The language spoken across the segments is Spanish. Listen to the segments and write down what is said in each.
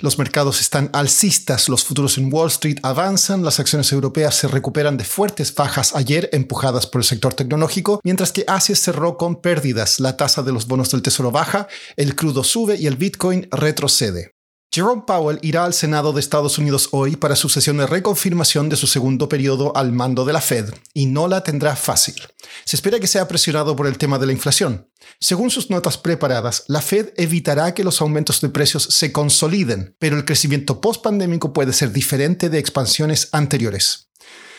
Los mercados están alcistas, los futuros en Wall Street avanzan, las acciones europeas se recuperan de fuertes bajas ayer empujadas por el sector tecnológico, mientras que Asia cerró con pérdidas, la tasa de los bonos del tesoro baja, el crudo sube y el Bitcoin retrocede. Jerome Powell irá al Senado de Estados Unidos hoy para su sesión de reconfirmación de su segundo periodo al mando de la Fed, y no la tendrá fácil. Se espera que sea presionado por el tema de la inflación. Según sus notas preparadas, la Fed evitará que los aumentos de precios se consoliden, pero el crecimiento post-pandémico puede ser diferente de expansiones anteriores.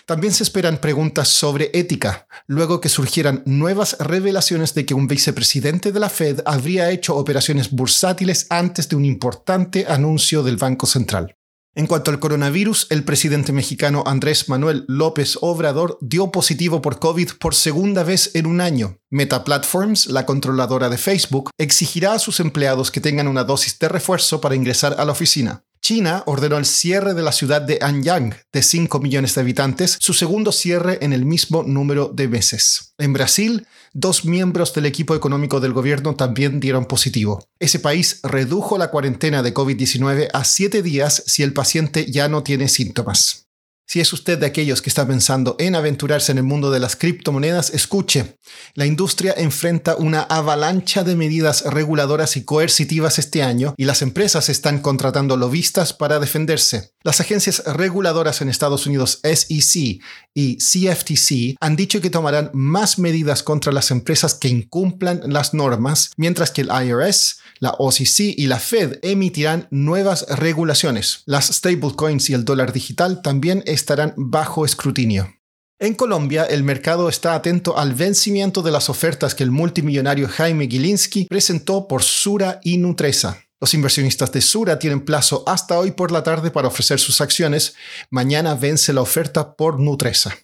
También se esperan preguntas sobre ética, luego que surgieran nuevas revelaciones de que un vicepresidente de la Fed habría hecho operaciones bursátiles antes de un importante anuncio del Banco Central. En cuanto al coronavirus, el presidente mexicano Andrés Manuel López Obrador dio positivo por COVID por segunda vez en un año. Meta Platforms, la controladora de Facebook, exigirá a sus empleados que tengan una dosis de refuerzo para ingresar a la oficina. China ordenó el cierre de la ciudad de Anyang, de 5 millones de habitantes, su segundo cierre en el mismo número de meses. En Brasil, dos miembros del equipo económico del gobierno también dieron positivo. Ese país redujo la cuarentena de COVID-19 a 7 días si el paciente ya no tiene síntomas. Si es usted de aquellos que está pensando en aventurarse en el mundo de las criptomonedas, escuche. La industria enfrenta una avalancha de medidas reguladoras y coercitivas este año y las empresas están contratando lobistas para defenderse. Las agencias reguladoras en Estados Unidos SEC y CFTC han dicho que tomarán más medidas contra las empresas que incumplan las normas, mientras que el IRS, la OCC y la Fed emitirán nuevas regulaciones. Las stablecoins y el dólar digital también estarán bajo escrutinio. En Colombia, el mercado está atento al vencimiento de las ofertas que el multimillonario Jaime Gilinski presentó por Sura y Nutresa. Los inversionistas de Sura tienen plazo hasta hoy por la tarde para ofrecer sus acciones. Mañana vence la oferta por Nutresa.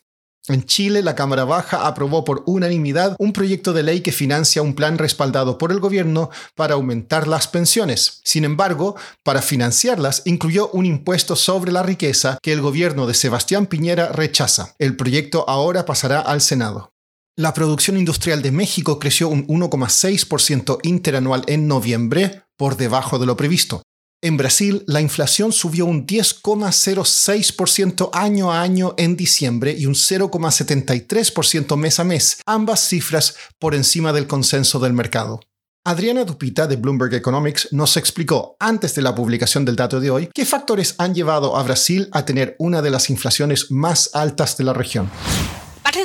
En Chile, la Cámara Baja aprobó por unanimidad un proyecto de ley que financia un plan respaldado por el gobierno para aumentar las pensiones. Sin embargo, para financiarlas incluyó un impuesto sobre la riqueza que el gobierno de Sebastián Piñera rechaza. El proyecto ahora pasará al Senado. La producción industrial de México creció un 1,6% interanual en noviembre, por debajo de lo previsto. En Brasil, la inflación subió un 10,06% año a año en diciembre y un 0,73% mes a mes, ambas cifras por encima del consenso del mercado. Adriana Dupita de Bloomberg Economics nos explicó antes de la publicación del dato de hoy qué factores han llevado a Brasil a tener una de las inflaciones más altas de la región.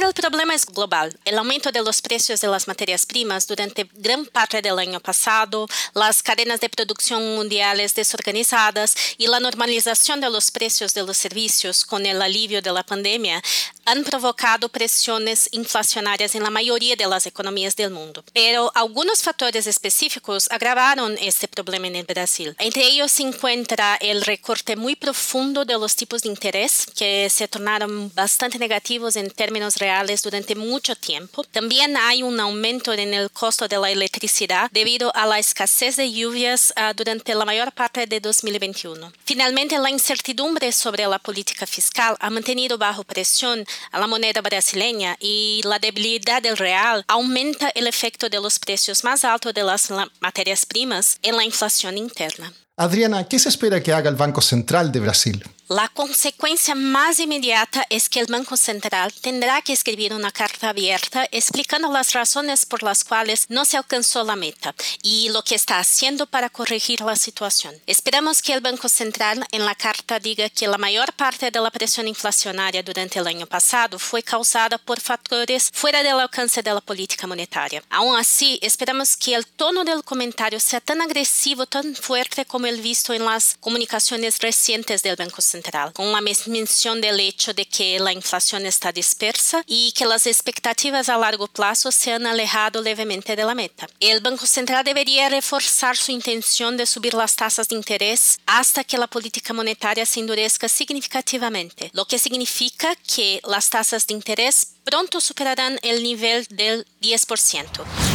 Del problema es global. El aumento de los precios de las materias primas durante gran parte del año pasado, las cadenas de producción mundiales desorganizadas y la normalización de los precios de los servicios con el alivio de la pandemia han provocado presiones inflacionarias en la mayoría de las economías del mundo. Pero algunos factores específicos agravaron este problema en el Brasil. Entre ellos se encuentra el recorte muy profundo de los tipos de interés que se tornaron bastante negativos en términos reales durante mucho tiempo. También hay un aumento en el costo de la electricidad debido a la escasez de lluvias uh, durante la mayor parte de 2021. Finalmente, la incertidumbre sobre la política fiscal ha mantenido bajo presión a la moneda brasileña y la debilidad del real aumenta el efecto de los precios más altos de las materias primas en la inflación interna. Adriana, ¿qué se espera que haga el Banco Central de Brasil? La consecuencia más inmediata es que el Banco Central tendrá que escribir una carta abierta explicando las razones por las cuales no se alcanzó la meta y lo que está haciendo para corregir la situación. Esperamos que el Banco Central en la carta diga que la mayor parte de la presión inflacionaria durante el año pasado fue causada por factores fuera del alcance de la política monetaria. Aún así, esperamos que el tono del comentario sea tan agresivo, tan fuerte como el visto en las comunicaciones recientes del Banco Central Central, con la mención del hecho de que la inflación está dispersa y que las expectativas a largo plazo se han alejado levemente de la meta. El Banco Central debería reforzar su intención de subir las tasas de interés hasta que la política monetaria se endurezca significativamente, lo que significa que las tasas de interés pronto superarán el nivel del 10%.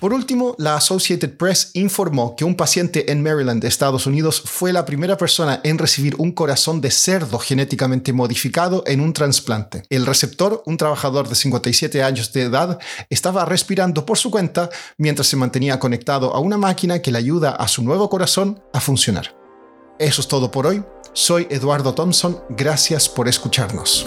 Por último, la Associated Press informó que un paciente en Maryland, Estados Unidos, fue la primera persona en recibir un corazón de cerdo genéticamente modificado en un trasplante. El receptor, un trabajador de 57 años de edad, estaba respirando por su cuenta mientras se mantenía conectado a una máquina que le ayuda a su nuevo corazón a funcionar. Eso es todo por hoy. Soy Eduardo Thompson. Gracias por escucharnos.